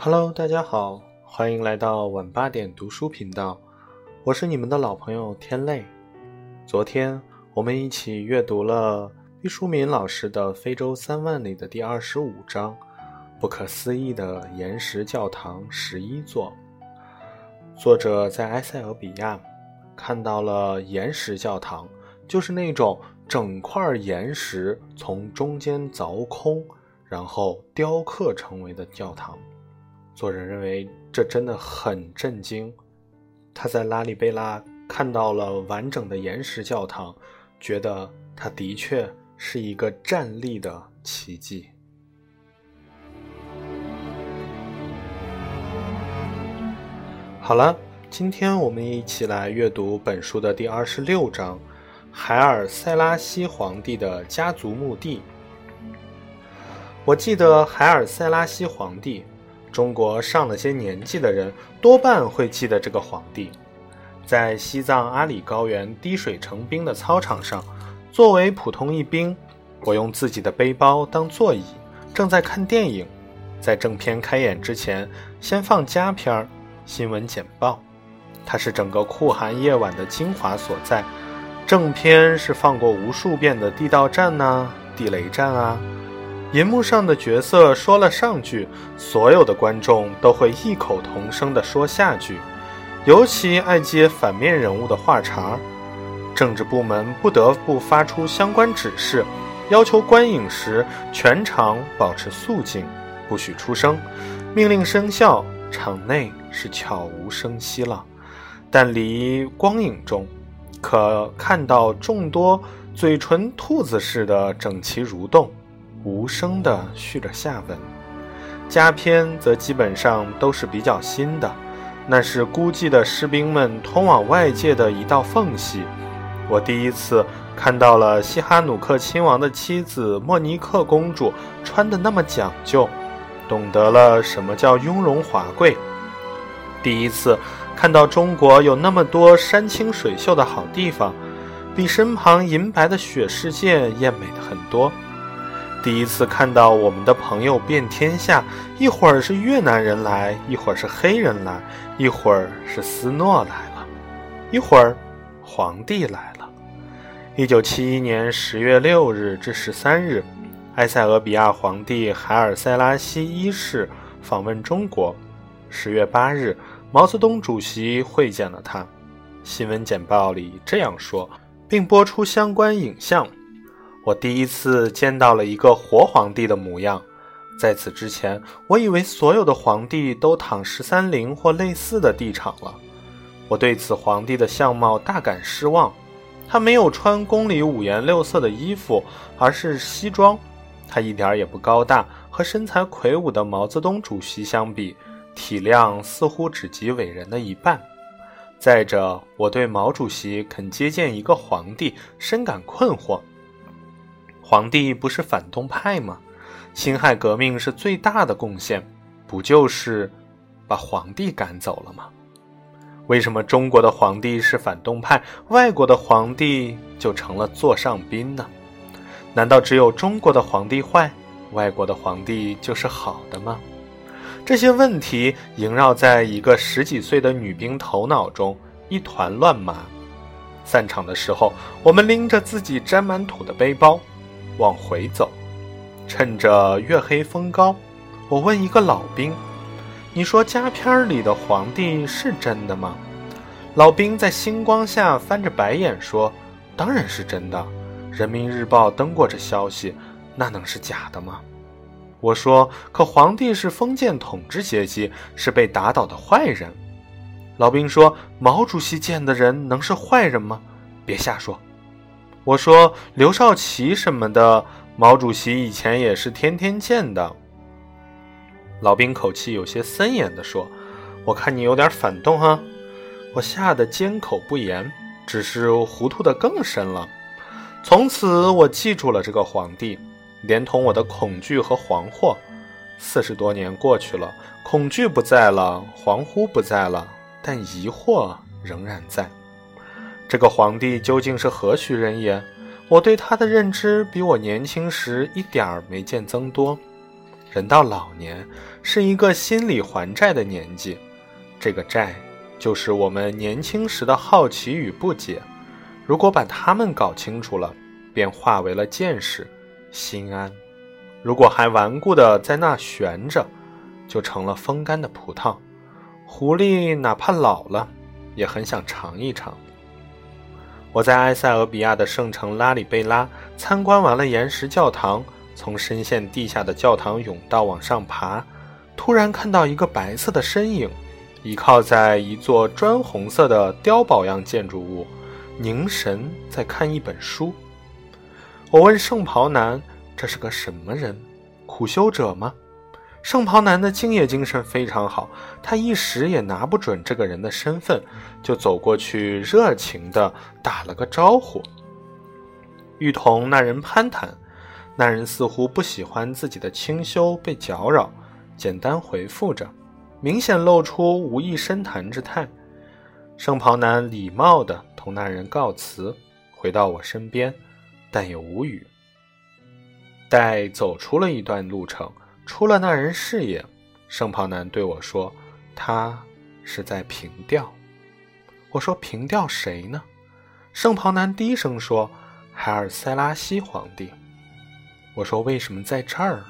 Hello，大家好，欢迎来到晚八点读书频道，我是你们的老朋友天泪。昨天我们一起阅读了毕淑敏老师的《非洲三万里》的第二十五章《不可思议的岩石教堂》十一座。作者在埃塞俄比亚看到了岩石教堂，就是那种整块岩石从中间凿空，然后雕刻成为的教堂。作者认为这真的很震惊。他在拉里贝拉看到了完整的岩石教堂，觉得它的确是一个站立的奇迹。好了，今天我们一起来阅读本书的第二十六章《海尔塞拉西皇帝的家族墓地》。我记得海尔塞拉西皇帝。中国上了些年纪的人多半会记得这个皇帝，在西藏阿里高原滴水成冰的操场上，作为普通一兵，我用自己的背包当座椅，正在看电影。在正片开演之前，先放佳片儿、新闻简报，它是整个酷寒夜晚的精华所在。正片是放过无数遍的地道战呐、地雷战啊。银幕上的角色说了上句，所有的观众都会异口同声地说下句。尤其爱接反面人物的话茬，政治部门不得不发出相关指示，要求观影时全场保持肃静，不许出声。命令生效，场内是悄无声息了，但离光影中，可看到众多嘴唇兔子似的整齐蠕动。无声地续着下文，佳片则基本上都是比较新的，那是孤寂的士兵们通往外界的一道缝隙。我第一次看到了西哈努克亲王的妻子莫尼克公主穿的那么讲究，懂得了什么叫雍容华贵。第一次看到中国有那么多山清水秀的好地方，比身旁银白的雪世界艳美的很多。第一次看到我们的朋友遍天下，一会儿是越南人来，一会儿是黑人来，一会儿是斯诺来了，一会儿皇帝来了。一九七一年十月六日至十三日，埃塞俄比亚皇帝海尔塞拉西一世访问中国。十月八日，毛泽东主席会见了他。新闻简报里这样说，并播出相关影像。我第一次见到了一个活皇帝的模样，在此之前，我以为所有的皇帝都躺十三陵或类似的地场了。我对此皇帝的相貌大感失望，他没有穿宫里五颜六色的衣服，而是西装。他一点也不高大，和身材魁梧的毛泽东主席相比，体量似乎只及伟人的一半。再者，我对毛主席肯接见一个皇帝深感困惑。皇帝不是反动派吗？辛亥革命是最大的贡献，不就是把皇帝赶走了吗？为什么中国的皇帝是反动派，外国的皇帝就成了座上宾呢？难道只有中国的皇帝坏，外国的皇帝就是好的吗？这些问题萦绕在一个十几岁的女兵头脑中，一团乱麻。散场的时候，我们拎着自己沾满土的背包。往回走，趁着月黑风高，我问一个老兵：“你说家片里的皇帝是真的吗？”老兵在星光下翻着白眼说：“当然是真的，人民日报登过这消息，那能是假的吗？”我说：“可皇帝是封建统治阶级，是被打倒的坏人。”老兵说：“毛主席见的人能是坏人吗？别瞎说。”我说刘少奇什么的，毛主席以前也是天天见的。老兵口气有些森严地说：“我看你有点反动哈。”我吓得缄口不言，只是糊涂的更深了。从此我记住了这个皇帝，连同我的恐惧和惶惑。四十多年过去了，恐惧不在了，恍惚不在了，但疑惑仍然在。这个皇帝究竟是何许人也？我对他的认知比我年轻时一点儿没见增多。人到老年是一个心理还债的年纪，这个债就是我们年轻时的好奇与不解。如果把它们搞清楚了，便化为了见识、心安；如果还顽固地在那悬着，就成了风干的葡萄。狐狸哪怕老了，也很想尝一尝。我在埃塞俄比亚的圣城拉里贝拉参观完了岩石教堂。从深陷地下的教堂甬道往上爬，突然看到一个白色的身影，倚靠在一座砖红色的碉堡样建筑物，凝神在看一本书。我问圣袍男：“这是个什么人？苦修者吗？”圣袍男的敬业精神非常好，他一时也拿不准这个人的身份，就走过去，热情地打了个招呼，欲同那人攀谈。那人似乎不喜欢自己的清修被搅扰，简单回复着，明显露出无意深谈之态。圣袍男礼貌地同那人告辞，回到我身边，但也无语。待走出了一段路程，出了那人视野，圣袍男对我说：“他是在凭吊。”我说：“凭吊谁呢？”圣袍男低声说：“海尔塞拉西皇帝。”我说：“为什么在这儿？”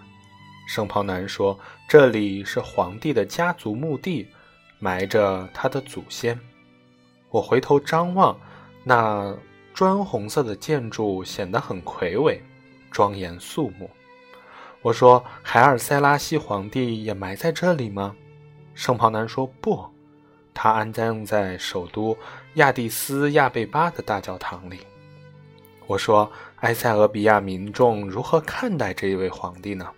圣袍男说：“这里是皇帝的家族墓地，埋着他的祖先。”我回头张望，那砖红色的建筑显得很魁伟、庄严肃穆。我说：“海尔塞拉西皇帝也埋在这里吗？”圣袍男说：“不，他安葬在首都亚的斯亚贝巴的大教堂里。”我说：“埃塞俄比亚民众如何看待这一位皇帝呢？”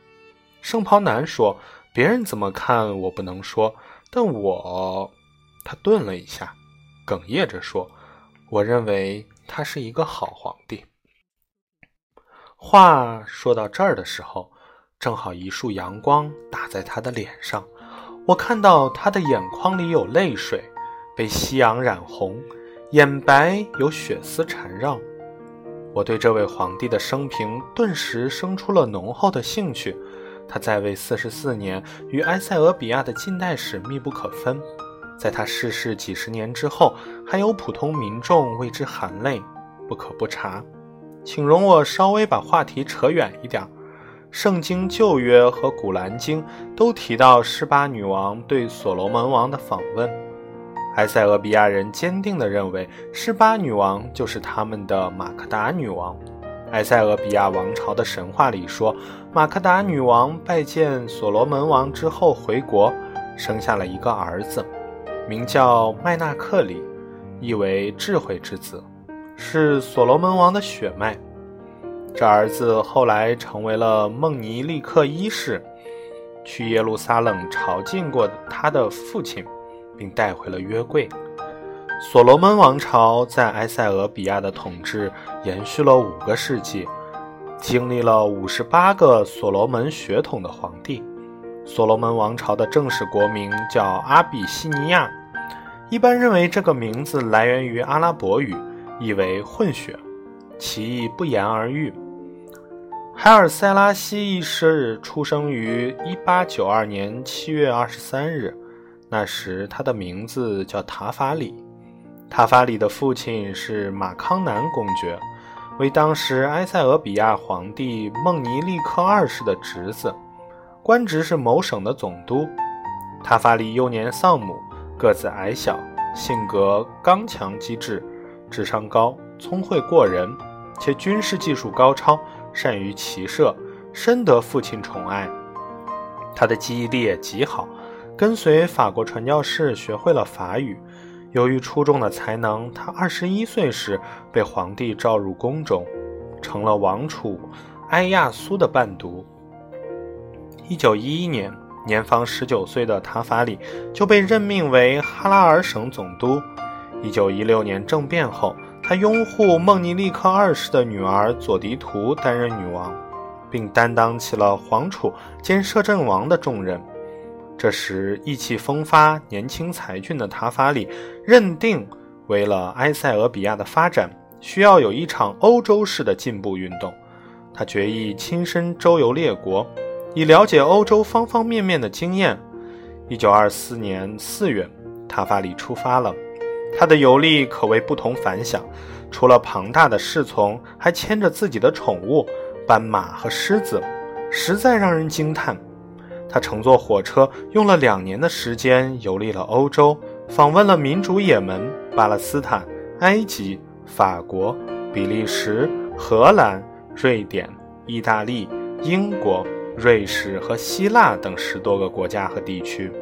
圣袍男说：“别人怎么看我不能说，但我……”他顿了一下，哽咽着说：“我认为他是一个好皇帝。”话说到这儿的时候，正好一束阳光打在他的脸上，我看到他的眼眶里有泪水，被夕阳染红，眼白有血丝缠绕。我对这位皇帝的生平顿时生出了浓厚的兴趣。他在位四十四年，与埃塞俄比亚的近代史密不可分。在他逝世几十年之后，还有普通民众为之含泪，不可不查。请容我稍微把话题扯远一点。圣经旧约和古兰经都提到施巴女王对所罗门王的访问。埃塞俄比亚人坚定地认为，施巴女王就是他们的马克达女王。埃塞俄比亚王朝的神话里说，马克达女王拜见所罗门王之后回国，生下了一个儿子，名叫麦纳克里，意为智慧之子，是所罗门王的血脉。这儿子后来成为了孟尼利克一世，去耶路撒冷朝觐过他的父亲。并带回了约柜。所罗门王朝在埃塞俄比亚的统治延续了五个世纪，经历了五十八个所罗门血统的皇帝。所罗门王朝的正式国名叫阿比西尼亚，一般认为这个名字来源于阿拉伯语，意为混血，其意不言而喻。海尔塞拉西一世出生于一八九二年七月二十三日。那时，他的名字叫塔法里。塔法里的父亲是马康南公爵，为当时埃塞俄比亚皇帝孟尼利克二世的侄子，官职是某省的总督。塔法里幼年丧母，个子矮小，性格刚强机智，智商高，聪慧过人，且军事技术高超，善于骑射，深得父亲宠爱。他的记忆力也极好。跟随法国传教士学会了法语，由于出众的才能，他二十一岁时被皇帝召入宫中，成了王储埃亚苏的伴读。一九一一年，年方十九岁的塔法里就被任命为哈拉尔省总督。一九一六年政变后，他拥护孟尼利克二世的女儿佐迪图担任女王，并担当起了皇储兼摄政王的重任。这时，意气风发、年轻才俊的塔法里认定，为了埃塞俄比亚的发展，需要有一场欧洲式的进步运动。他决意亲身周游列国，以了解欧洲方方面面的经验。一九二四年四月，塔法里出发了。他的游历可谓不同凡响，除了庞大的侍从，还牵着自己的宠物斑马和狮子，实在让人惊叹。他乘坐火车，用了两年的时间游历了欧洲，访问了民主也门、巴勒斯坦、埃及、法国、比利时、荷兰、瑞典、意大利、英国。瑞士和希腊等十多个国家和地区，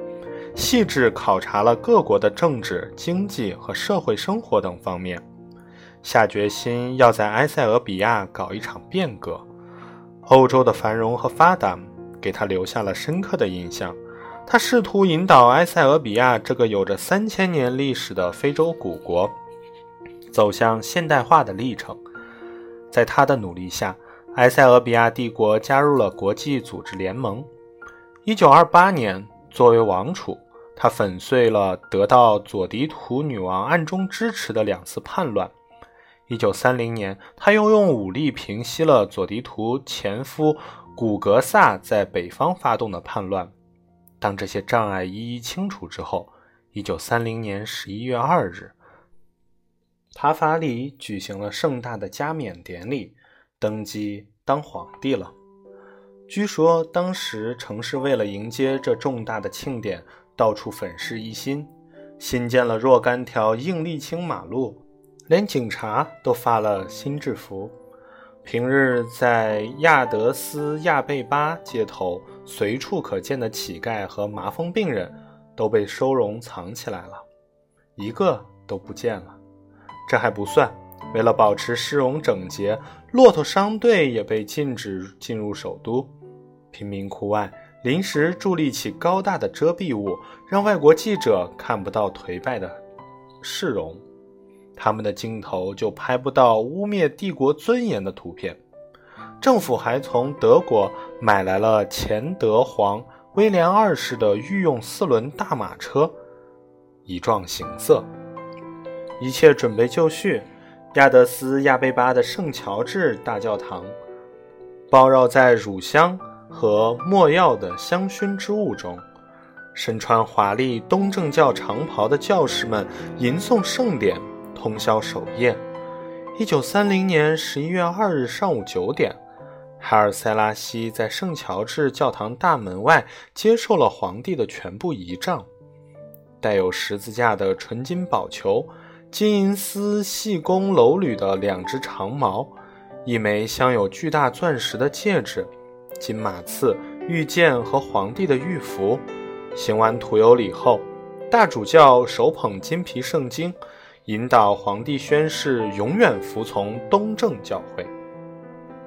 细致考察了各国的政治、经济和社会生活等方面，下决心要在埃塞俄比亚搞一场变革。欧洲的繁荣和发达给他留下了深刻的印象。他试图引导埃塞俄比亚这个有着三千年历史的非洲古国走向现代化的历程。在他的努力下，埃塞俄比亚帝国加入了国际组织联盟。1928年，作为王储，他粉碎了得到佐迪图女王暗中支持的两次叛乱。1930年，他又用武力平息了佐迪图前夫古格萨在北方发动的叛乱。当这些障碍一一清除之后，1930年11月2日，塔法里举行了盛大的加冕典礼。登基当皇帝了。据说当时城市为了迎接这重大的庆典，到处粉饰一新，新建了若干条硬沥青马路，连警察都发了新制服。平日在亚德斯亚贝巴街头随处可见的乞丐和麻风病人，都被收容藏起来了，一个都不见了。这还不算。为了保持市容整洁，骆驼商队也被禁止进入首都。贫民窟外临时伫立起高大的遮蔽物，让外国记者看不到颓败的市容，他们的镜头就拍不到污蔑帝国尊严的图片。政府还从德国买来了前德皇威廉二世的御用四轮大马车，以壮行色。一切准备就绪。亚德斯亚贝巴的圣乔治大教堂，包绕在乳香和没药的香薰之雾中。身穿华丽东正教长袍的教士们吟诵圣典，通宵守夜。一九三零年十一月二日上午九点，海尔塞拉西在圣乔治教堂大门外接受了皇帝的全部仪仗，带有十字架的纯金宝球。金银丝细工镂铝的两只长矛，一枚镶有巨大钻石的戒指，金马刺、玉剑和皇帝的玉符。行完徒有礼后，大主教手捧金皮圣经，引导皇帝宣誓永远服从东正教会。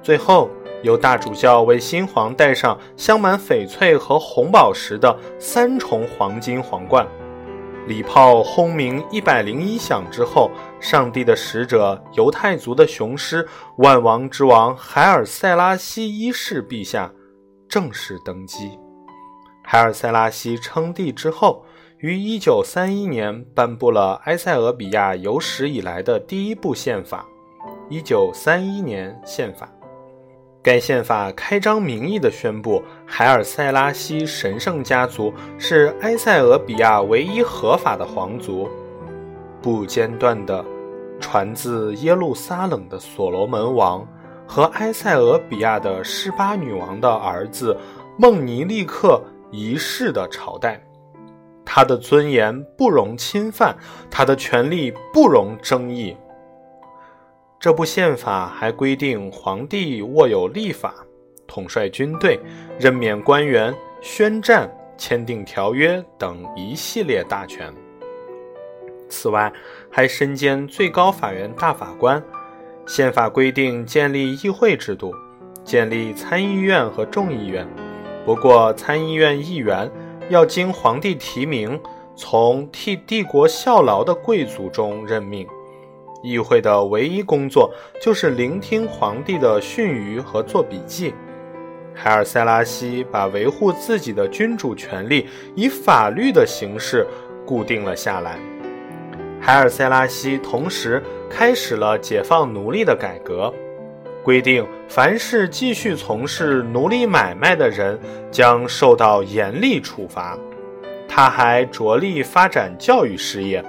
最后，由大主教为新皇戴上镶满翡翠和红宝石的三重黄金皇冠。礼炮轰鸣一百零一响之后，上帝的使者犹太族的雄狮万王之王海尔塞拉西一世陛下正式登基。海尔塞拉西称帝之后，于一九三一年颁布了埃塞俄比亚有史以来的第一部宪法——一九三一年宪法。该宪法开张明义地宣布，海尔塞拉西神圣家族是埃塞俄比亚唯一合法的皇族，不间断地传自耶路撒冷的所罗门王和埃塞俄比亚的施巴女王的儿子孟尼利克一世的朝代。他的尊严不容侵犯，他的权利不容争议。这部宪法还规定，皇帝握有立法、统帅军队、任免官员、宣战、签订条约等一系列大权。此外，还身兼最高法院大法官。宪法规定建立议会制度，建立参议院和众议院。不过，参议院议员要经皇帝提名，从替帝国效劳的贵族中任命。议会的唯一工作就是聆听皇帝的训谕和做笔记。海尔塞拉西把维护自己的君主权力以法律的形式固定了下来。海尔塞拉西同时开始了解放奴隶的改革。规定凡是继续从事奴隶买卖的人将受到严厉处罚。他还着力发展教育事业，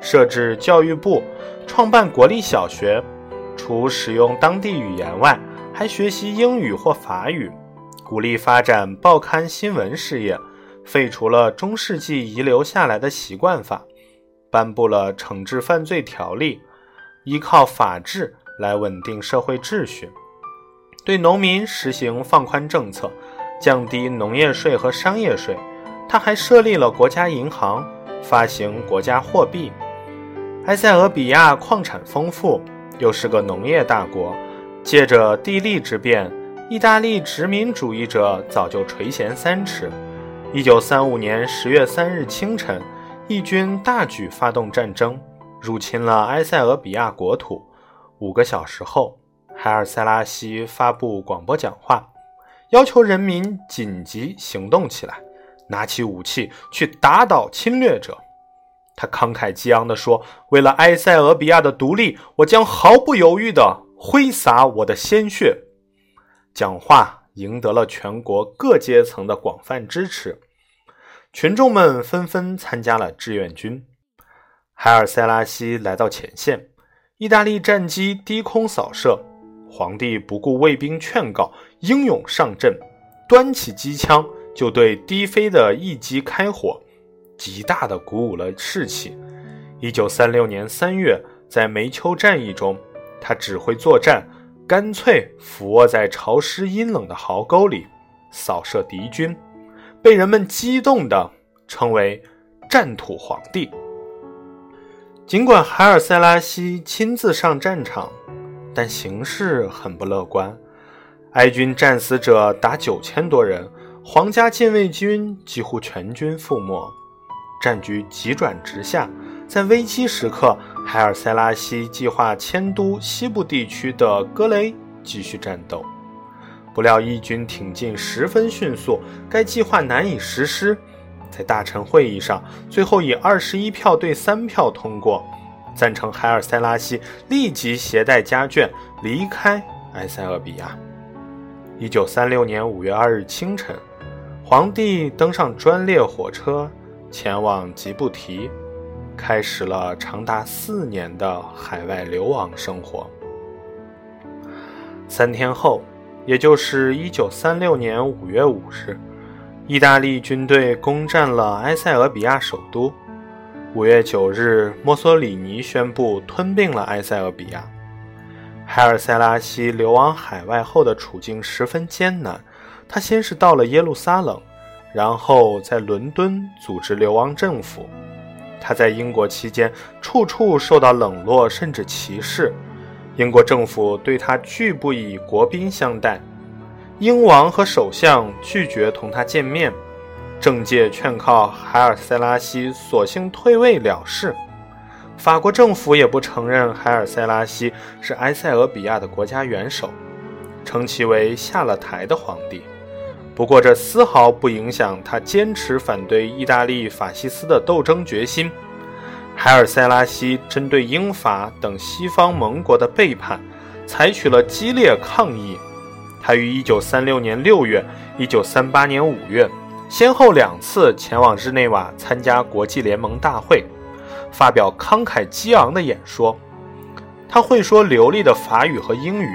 设置教育部，创办国立小学。除使用当地语言外，还学习英语或法语，鼓励发展报刊新闻事业，废除了中世纪遗留下来的习惯法，颁布了惩治犯罪条例，依靠法治来稳定社会秩序，对农民实行放宽政策，降低农业税和商业税。他还设立了国家银行，发行国家货币。埃塞俄比亚矿产丰富。又是个农业大国，借着地利之便，意大利殖民主义者早就垂涎三尺。一九三五年十月三日清晨，义军大举发动战争，入侵了埃塞俄比亚国土。五个小时后，海尔塞拉西发布广播讲话，要求人民紧急行动起来，拿起武器去打倒侵略者。他慷慨激昂地说：“为了埃塞俄比亚的独立，我将毫不犹豫地挥洒我的鲜血。”讲话赢得了全国各阶层的广泛支持，群众们纷纷参加了志愿军。海尔塞拉西来到前线，意大利战机低空扫射，皇帝不顾卫兵劝告，英勇上阵，端起机枪就对低飞的翼机开火。极大的鼓舞了士气。一九三六年三月，在梅丘战役中，他指挥作战，干脆俯卧在潮湿阴冷的壕沟里扫射敌军，被人们激动地称为“战土皇帝”。尽管海尔塞拉西亲自上战场，但形势很不乐观。埃军战死者达九千多人，皇家禁卫军几乎全军覆没。战局急转直下，在危机时刻，海尔塞拉西计划迁都西部地区的格雷继续战斗。不料义军挺进十分迅速，该计划难以实施。在大臣会议上，最后以二十一票对三票通过，赞成海尔塞拉西立即携带家眷离开埃塞俄比亚。一九三六年五月二日清晨，皇帝登上专列火车。前往吉布提，开始了长达四年的海外流亡生活。三天后，也就是一九三六年五月五日，意大利军队攻占了埃塞俄比亚首都。五月九日，墨索里尼宣布吞并了埃塞俄比亚。海尔塞拉西流亡海外后的处境十分艰难，他先是到了耶路撒冷。然后在伦敦组织流亡政府。他在英国期间，处处受到冷落甚至歧视。英国政府对他拒不以国宾相待，英王和首相拒绝同他见面，政界劝告海尔塞拉西索性退位了事。法国政府也不承认海尔塞拉西是埃塞俄比亚的国家元首，称其为下了台的皇帝。不过，这丝毫不影响他坚持反对意大利法西斯的斗争决心。海尔塞拉西针对英法等西方盟国的背叛，采取了激烈抗议。他于1936年6月、1938年5月，先后两次前往日内瓦参加国际联盟大会，发表慷慨激昂的演说。他会说流利的法语和英语。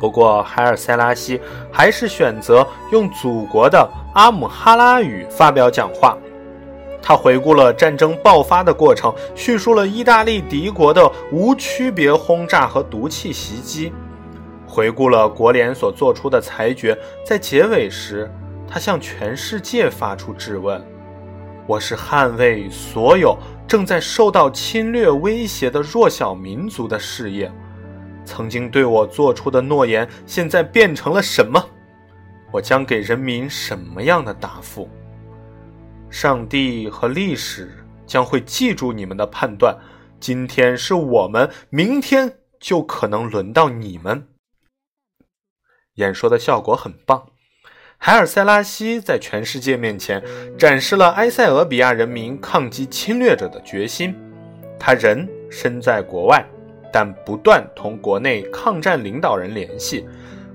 不过，海尔塞拉西还是选择用祖国的阿姆哈拉语发表讲话。他回顾了战争爆发的过程，叙述了意大利敌国的无区别轰炸和毒气袭击，回顾了国联所做出的裁决。在结尾时，他向全世界发出质问：“我是捍卫所有正在受到侵略威胁的弱小民族的事业。”曾经对我做出的诺言，现在变成了什么？我将给人民什么样的答复？上帝和历史将会记住你们的判断。今天是我们，明天就可能轮到你们。演说的效果很棒，海尔塞拉西在全世界面前展示了埃塞俄比亚人民抗击侵略者的决心。他人身在国外。但不断同国内抗战领导人联系，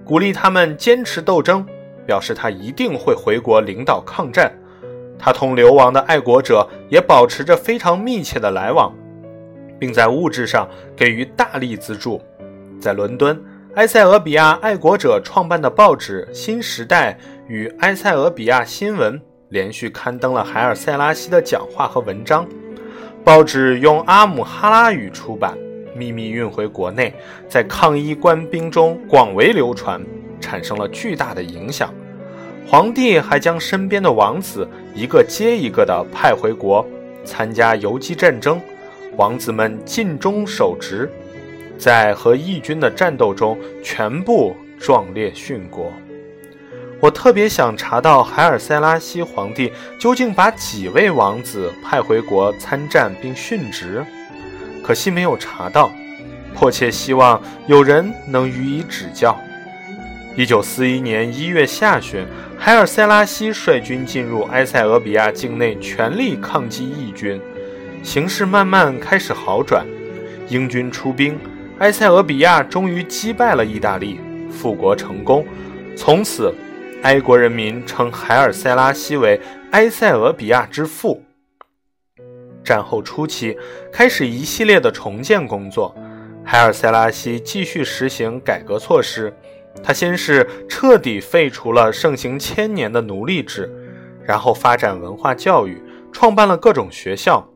鼓励他们坚持斗争，表示他一定会回国领导抗战。他同流亡的爱国者也保持着非常密切的来往，并在物质上给予大力资助。在伦敦，埃塞俄比亚爱国者创办的报纸《新时代》与《埃塞俄比亚新闻》连续刊登了海尔塞拉西的讲话和文章。报纸用阿姆哈拉语出版。秘密运回国内，在抗议官兵中广为流传，产生了巨大的影响。皇帝还将身边的王子一个接一个地派回国，参加游击战争。王子们尽忠守职，在和义军的战斗中全部壮烈殉国。我特别想查到海尔塞拉西皇帝究竟把几位王子派回国参战并殉职。可惜没有查到，迫切希望有人能予以指教。一九四一年一月下旬，海尔塞拉西率军进入埃塞俄比亚境内，全力抗击义军，形势慢慢开始好转。英军出兵，埃塞俄比亚终于击败了意大利，复国成功。从此，埃国人民称海尔塞拉西为埃塞俄比亚之父。战后初期，开始一系列的重建工作。海尔塞拉西继续实行改革措施。他先是彻底废除了盛行千年的奴隶制，然后发展文化教育，创办了各种学校。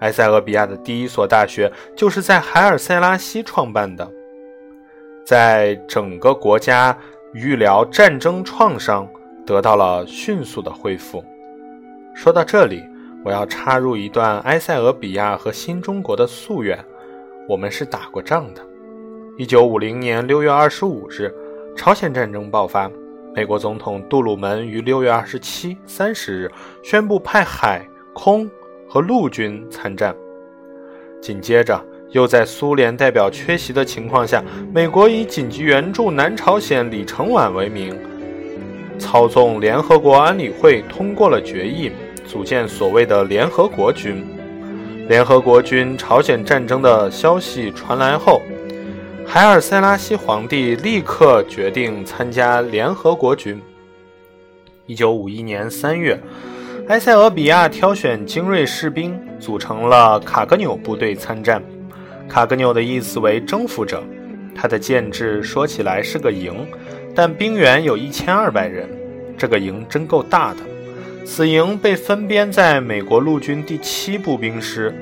埃塞俄比亚的第一所大学就是在海尔塞拉西创办的。在整个国家预疗战争创伤得到了迅速的恢复。说到这里。我要插入一段埃塞俄比亚和新中国的夙愿。我们是打过仗的。一九五零年六月二十五日，朝鲜战争爆发。美国总统杜鲁门于六月二十七、三十日宣布派海空和陆军参战。紧接着，又在苏联代表缺席的情况下，美国以紧急援助南朝鲜李承晚为名，操纵联合国安理会通过了决议。组建所谓的联合国军。联合国军朝鲜战争的消息传来后，海尔塞拉西皇帝立刻决定参加联合国军。一九五一年三月，埃塞俄比亚挑选精锐士兵，组成了卡格纽部队参战。卡格纽的意思为征服者，他的建制说起来是个营，但兵员有一千二百人，这个营真够大的。此营被分编在美国陆军第七步兵师。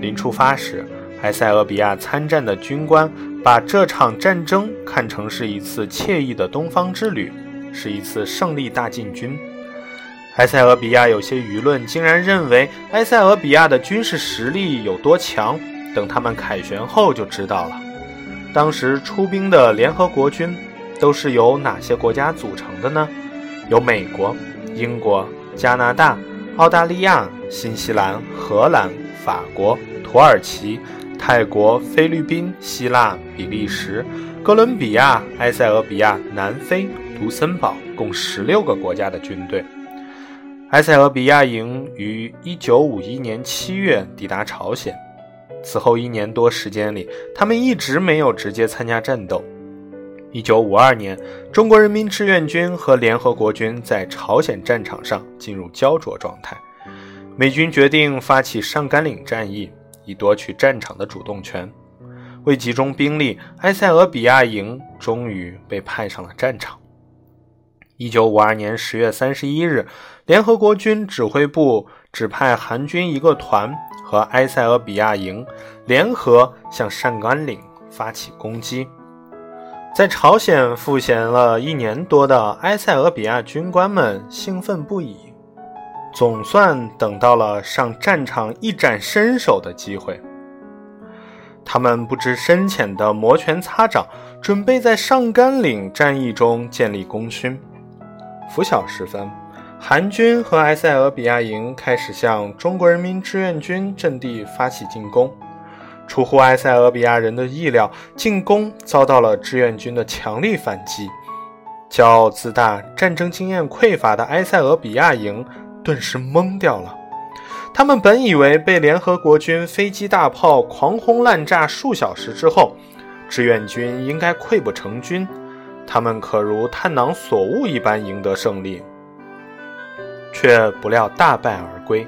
临出发时，埃塞俄比亚参战的军官把这场战争看成是一次惬意的东方之旅，是一次胜利大进军。埃塞俄比亚有些舆论竟然认为埃塞俄比亚的军事实力有多强，等他们凯旋后就知道了。当时出兵的联合国军都是由哪些国家组成的呢？有美国、英国。加拿大、澳大利亚、新西兰、荷兰、法国、土耳其、泰国、菲律宾、希腊、比利时、哥伦比亚、埃塞俄比亚、南非、卢森堡，共十六个国家的军队。埃塞俄比亚营于1951年7月抵达朝鲜，此后一年多时间里，他们一直没有直接参加战斗。一九五二年，中国人民志愿军和联合国军在朝鲜战场上进入焦灼状态。美军决定发起上甘岭战役，以夺取战场的主动权。为集中兵力，埃塞俄比亚营终于被派上了战场。一九五二年十月三十一日，联合国军指挥部指派韩军一个团和埃塞俄比亚营联合向上甘岭发起攻击。在朝鲜赋闲了一年多的埃塞俄比亚军官们兴奋不已，总算等到了上战场一展身手的机会。他们不知深浅的摩拳擦掌，准备在上甘岭战役中建立功勋。拂晓时分，韩军和埃塞俄比亚营开始向中国人民志愿军阵地发起进攻。出乎埃塞俄比亚人的意料，进攻遭到了志愿军的强力反击。骄傲自大、战争经验匮乏的埃塞俄比亚营顿时懵掉了。他们本以为被联合国军飞机大炮狂轰滥炸数小时之后，志愿军应该溃不成军，他们可如探囊所悟一般赢得胜利，却不料大败而归。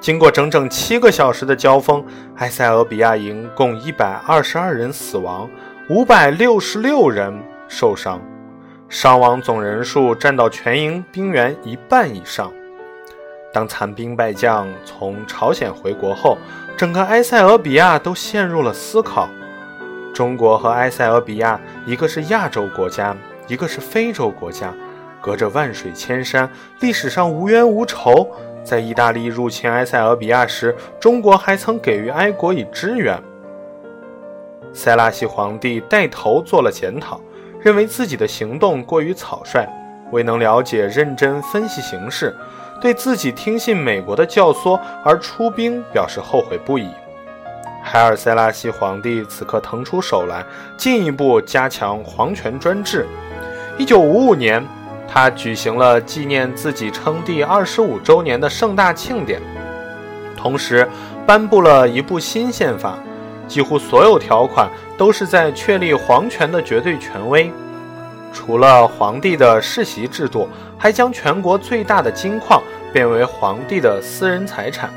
经过整整七个小时的交锋，埃塞俄比亚营共一百二十二人死亡，五百六十六人受伤，伤亡总人数占到全营兵员一半以上。当残兵败将从朝鲜回国后，整个埃塞俄比亚都陷入了思考。中国和埃塞俄比亚，一个是亚洲国家，一个是非洲国家，隔着万水千山，历史上无冤无仇。在意大利入侵埃塞俄比亚时，中国还曾给予埃国以支援。塞拉西皇帝带头做了检讨，认为自己的行动过于草率，未能了解、认真分析形势。对自己听信美国的教唆而出兵表示后悔不已。海尔塞拉西皇帝此刻腾出手来，进一步加强皇权专制。一九五五年，他举行了纪念自己称帝二十五周年的盛大庆典，同时颁布了一部新宪法，几乎所有条款都是在确立皇权的绝对权威。除了皇帝的世袭制度，还将全国最大的金矿变为皇帝的私人财产，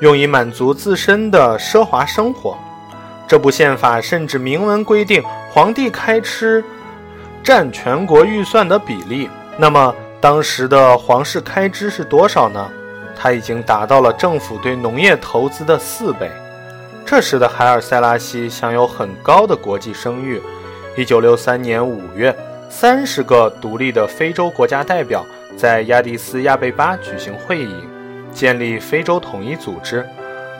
用以满足自身的奢华生活。这部宪法甚至明文规定，皇帝开支占全国预算的比例。那么，当时的皇室开支是多少呢？它已经达到了政府对农业投资的四倍。这时的海尔塞拉西享有很高的国际声誉。一九六三年五月，三十个独立的非洲国家代表在亚的斯亚贝巴举行会议，建立非洲统一组织。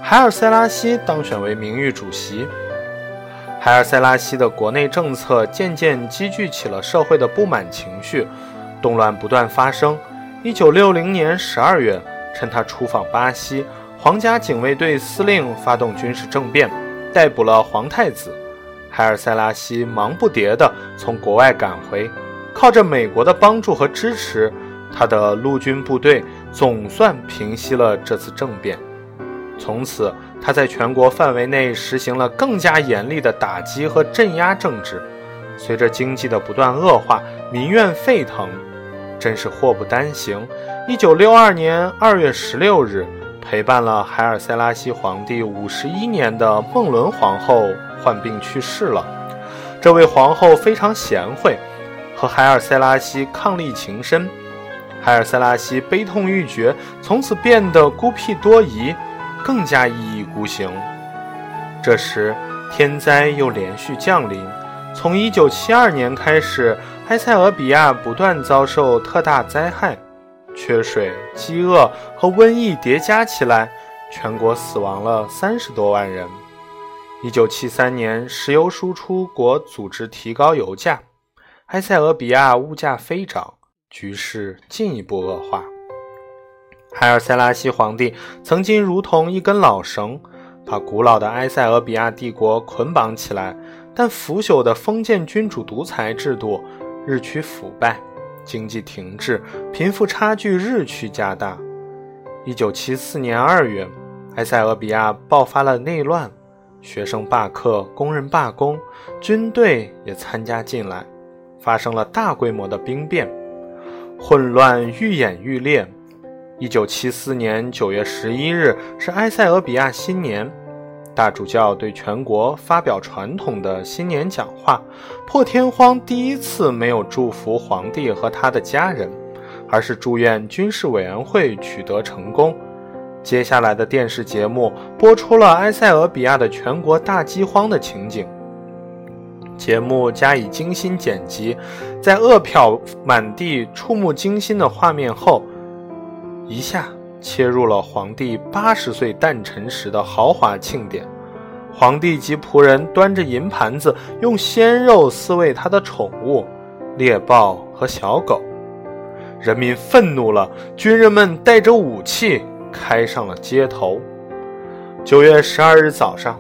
海尔塞拉西当选为名誉主席。海尔塞拉西的国内政策渐渐积聚起了社会的不满情绪，动乱不断发生。一九六零年十二月，趁他出访巴西，皇家警卫队司令发动军事政变，逮捕了皇太子。海尔塞拉西忙不迭地从国外赶回，靠着美国的帮助和支持，他的陆军部队总算平息了这次政变。从此，他在全国范围内实行了更加严厉的打击和镇压政治。随着经济的不断恶化，民怨沸腾，真是祸不单行。一九六二年二月十六日。陪伴了海尔塞拉西皇帝五十一年的孟伦皇后患病去世了。这位皇后非常贤惠，和海尔塞拉西伉俪情深。海尔塞拉西悲痛欲绝，从此变得孤僻多疑，更加一意孤行。这时，天灾又连续降临。从一九七二年开始，埃塞俄比亚不断遭受特大灾害。缺水、饥饿和瘟疫叠加起来，全国死亡了三十多万人。一九七三年，石油输出国组织提高油价，埃塞俄比亚物价飞涨，局势进一步恶化。海尔塞拉西皇帝曾经如同一根老绳，把古老的埃塞俄比亚帝国捆绑起来，但腐朽的封建君主独裁制度日趋腐败。经济停滞，贫富差距日趋加大。一九七四年二月，埃塞俄比亚爆发了内乱，学生罢课，工人罢工，军队也参加进来，发生了大规模的兵变，混乱愈演愈烈。一九七四年九月十一日是埃塞俄比亚新年。大主教对全国发表传统的新年讲话，破天荒第一次没有祝福皇帝和他的家人，而是祝愿军事委员会取得成功。接下来的电视节目播出了埃塞俄比亚的全国大饥荒的情景。节目加以精心剪辑，在饿殍满地、触目惊心的画面后，一下。切入了皇帝八十岁诞辰时的豪华庆典，皇帝及仆人端着银盘子，用鲜肉饲喂他的宠物猎豹和小狗。人民愤怒了，军人们带着武器开上了街头。九月十二日早上，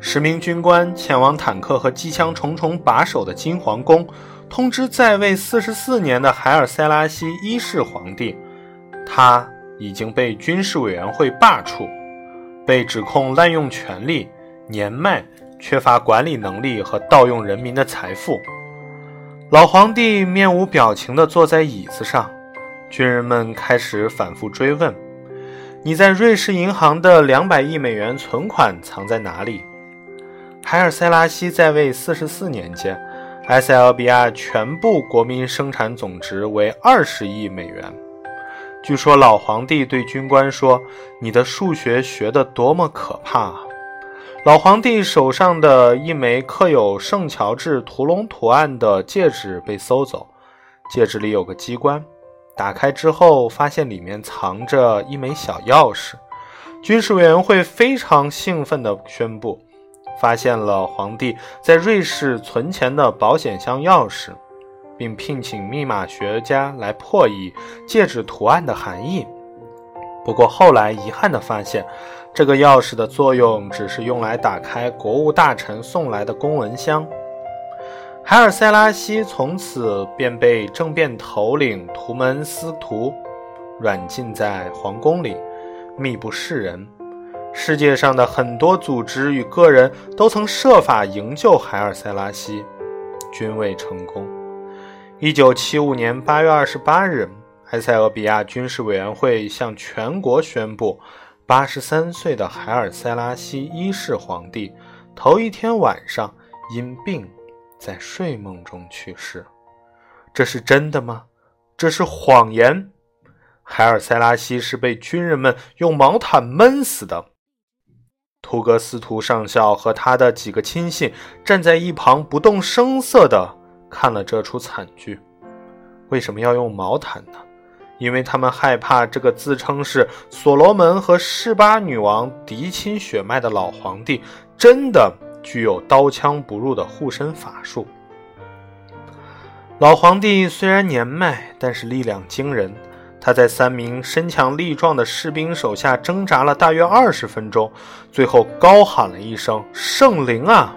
十名军官前往坦克和机枪重重把守的金皇宫，通知在位四十四年的海尔塞拉西一世皇帝，他。已经被军事委员会罢黜，被指控滥用权力、年迈、缺乏管理能力和盗用人民的财富。老皇帝面无表情地坐在椅子上，军人们开始反复追问：“你在瑞士银行的两百亿美元存款藏在哪里？”海尔塞拉西在位四十四年间，埃塞俄比亚全部国民生产总值为二十亿美元。据说老皇帝对军官说：“你的数学学得多么可怕！”啊！”老皇帝手上的一枚刻有圣乔治屠龙图案的戒指被搜走，戒指里有个机关，打开之后发现里面藏着一枚小钥匙。军事委员会非常兴奋地宣布，发现了皇帝在瑞士存钱的保险箱钥匙，并聘请密码学家来破译戒指图案的含义。不过后来遗憾地发现。这个钥匙的作用只是用来打开国务大臣送来的公文箱。海尔塞拉西从此便被政变头领图门斯图软禁在皇宫里，密不示人。世界上的很多组织与个人都曾设法营救海尔塞拉西，均未成功。一九七五年八月二十八日，埃塞俄比亚军事委员会向全国宣布。八十三岁的海尔塞拉西一世皇帝头一天晚上因病在睡梦中去世，这是真的吗？这是谎言。海尔塞拉西是被军人们用毛毯闷死的。图格斯图上校和他的几个亲信站在一旁不动声色地看了这出惨剧。为什么要用毛毯呢？因为他们害怕这个自称是所罗门和示巴女王嫡亲血脉的老皇帝真的具有刀枪不入的护身法术。老皇帝虽然年迈，但是力量惊人。他在三名身强力壮的士兵手下挣扎了大约二十分钟，最后高喊了一声“圣灵啊”，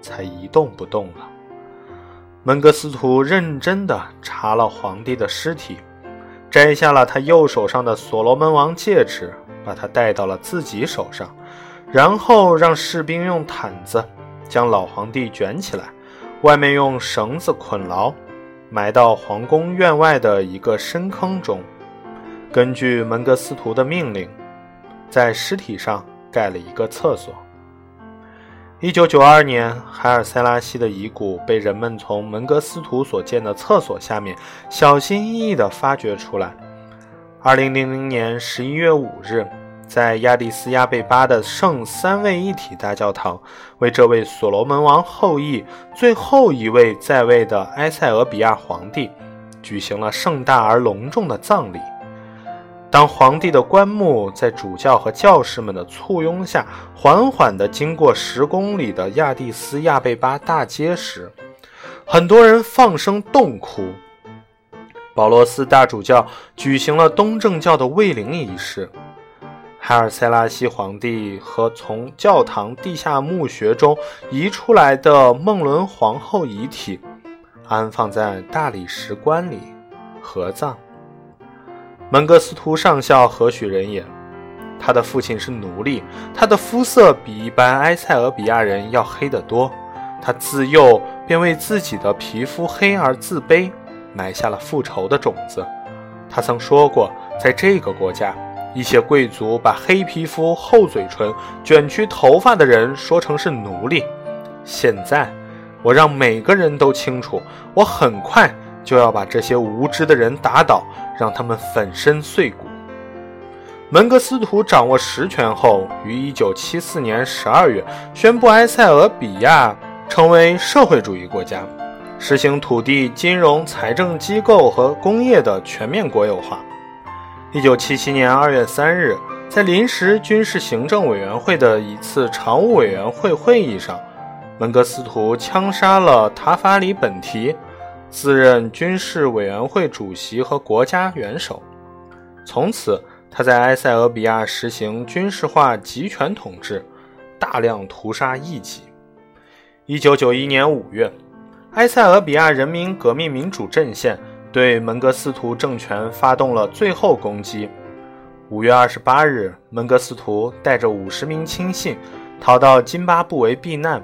才一动不动了。门格斯图认真地查了皇帝的尸体。摘下了他右手上的所罗门王戒指，把它戴到了自己手上，然后让士兵用毯子将老皇帝卷起来，外面用绳子捆牢，埋到皇宫院外的一个深坑中。根据门格斯图的命令，在尸体上盖了一个厕所。一九九二年，海尔塞拉西的遗骨被人们从门格斯图所建的厕所下面小心翼翼地发掘出来。二零零零年十一月五日，在亚的斯亚贝巴的圣三位一体大教堂，为这位所罗门王后裔最后一位在位的埃塞俄比亚皇帝举行了盛大而隆重的葬礼。当皇帝的棺木在主教和教士们的簇拥下，缓缓地经过十公里的亚的斯亚贝巴大街时，很多人放声痛哭。保罗斯大主教举行了东正教的慰灵仪式，海尔塞拉西皇帝和从教堂地下墓穴中移出来的孟伦皇后遗体，安放在大理石棺里，合葬。门格斯图上校何许人也？他的父亲是奴隶，他的肤色比一般埃塞俄比亚人要黑得多。他自幼便为自己的皮肤黑而自卑，埋下了复仇的种子。他曾说过，在这个国家，一些贵族把黑皮肤、厚嘴唇、卷曲头发的人说成是奴隶。现在，我让每个人都清楚，我很快。就要把这些无知的人打倒，让他们粉身碎骨。门格斯图掌握实权后，于1974年12月宣布埃塞俄比亚成为社会主义国家，实行土地、金融、财政机构和工业的全面国有化。1977年2月3日，在临时军事行政委员会的一次常务委员会会议上，门格斯图枪杀了塔法里本提。自任军事委员会主席和国家元首，从此他在埃塞俄比亚实行军事化集权统治，大量屠杀异己。一九九一年五月，埃塞俄比亚人民革命民主阵线对门格斯图政权发动了最后攻击，五月二十八日，门格斯图带着五十名亲信逃到津巴布韦避难。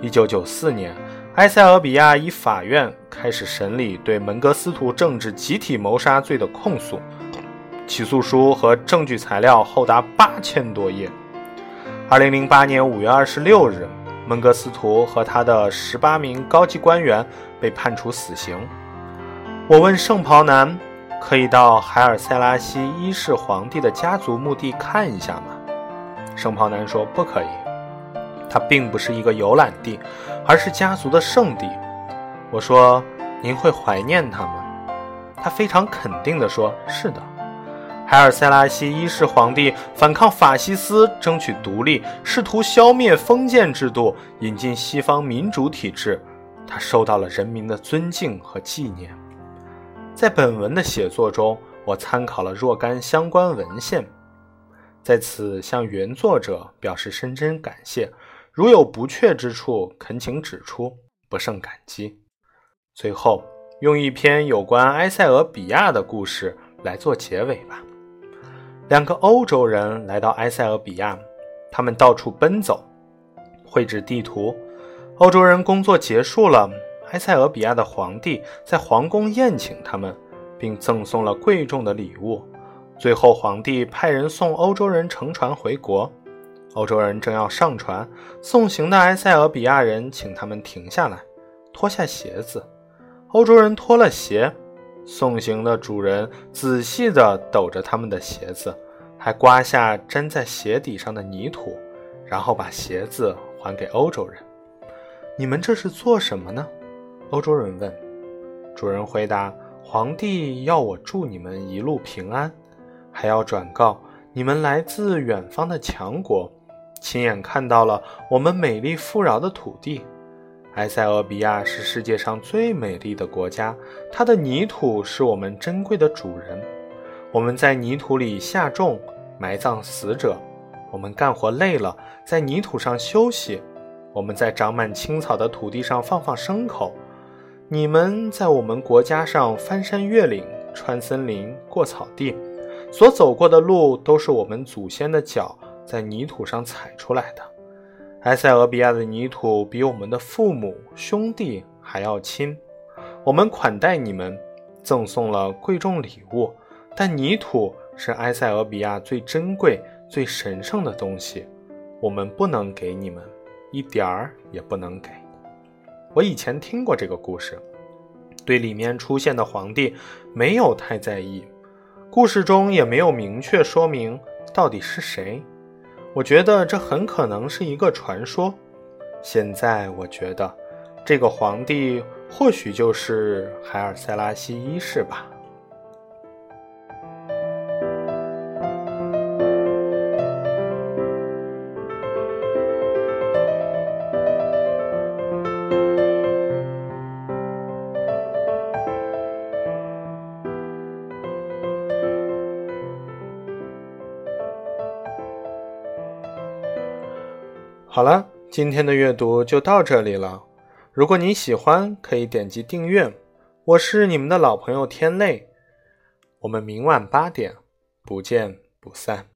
一九九四年，埃塞俄比亚一法院开始审理对门格斯图政治集体谋杀罪的控诉，起诉书和证据材料厚达八千多页。二零零八年五月二十六日，门格斯图和他的十八名高级官员被判处死刑。我问圣袍男。可以到海尔塞拉西一世皇帝的家族墓地看一下吗？圣袍男说：“不可以，它并不是一个游览地，而是家族的圣地。”我说：“您会怀念他吗？”他非常肯定地说：“是的。”海尔塞拉西一世皇帝反抗法西斯，争取独立，试图消灭封建制度，引进西方民主体制，他受到了人民的尊敬和纪念。在本文的写作中，我参考了若干相关文献，在此向原作者表示深深感谢。如有不确之处，恳请指出，不胜感激。最后，用一篇有关埃塞俄比亚的故事来做结尾吧。两个欧洲人来到埃塞俄比亚，他们到处奔走，绘制地图。欧洲人工作结束了。埃塞俄比亚的皇帝在皇宫宴请他们，并赠送了贵重的礼物。最后，皇帝派人送欧洲人乘船回国。欧洲人正要上船，送行的埃塞俄比亚人请他们停下来，脱下鞋子。欧洲人脱了鞋，送行的主人仔细地抖着他们的鞋子，还刮下粘在鞋底上的泥土，然后把鞋子还给欧洲人。你们这是做什么呢？欧洲人问，主人回答：“皇帝要我祝你们一路平安，还要转告你们来自远方的强国，亲眼看到了我们美丽富饶的土地。埃塞俄比亚是世界上最美丽的国家，它的泥土是我们珍贵的主人。我们在泥土里下种，埋葬死者；我们干活累了，在泥土上休息；我们在长满青草的土地上放放牲口。”你们在我们国家上翻山越岭、穿森林、过草地，所走过的路都是我们祖先的脚在泥土上踩出来的。埃塞俄比亚的泥土比我们的父母兄弟还要亲。我们款待你们，赠送了贵重礼物，但泥土是埃塞俄比亚最珍贵、最神圣的东西，我们不能给你们，一点儿也不能给。我以前听过这个故事，对里面出现的皇帝没有太在意，故事中也没有明确说明到底是谁。我觉得这很可能是一个传说。现在我觉得，这个皇帝或许就是海尔塞拉西一世吧。好了，今天的阅读就到这里了。如果你喜欢，可以点击订阅。我是你们的老朋友天泪，我们明晚八点不见不散。